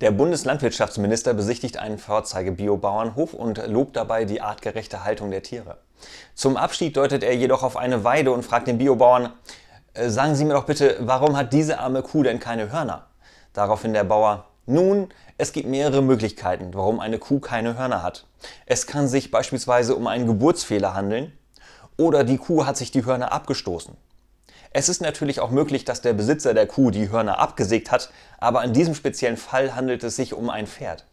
Der Bundeslandwirtschaftsminister besichtigt einen Vorzeige-Biobauernhof und lobt dabei die artgerechte Haltung der Tiere. Zum Abschied deutet er jedoch auf eine Weide und fragt den Biobauern, äh, sagen Sie mir doch bitte, warum hat diese arme Kuh denn keine Hörner? Daraufhin der Bauer, nun, es gibt mehrere Möglichkeiten, warum eine Kuh keine Hörner hat. Es kann sich beispielsweise um einen Geburtsfehler handeln oder die Kuh hat sich die Hörner abgestoßen. Es ist natürlich auch möglich, dass der Besitzer der Kuh die Hörner abgesägt hat, aber in diesem speziellen Fall handelt es sich um ein Pferd.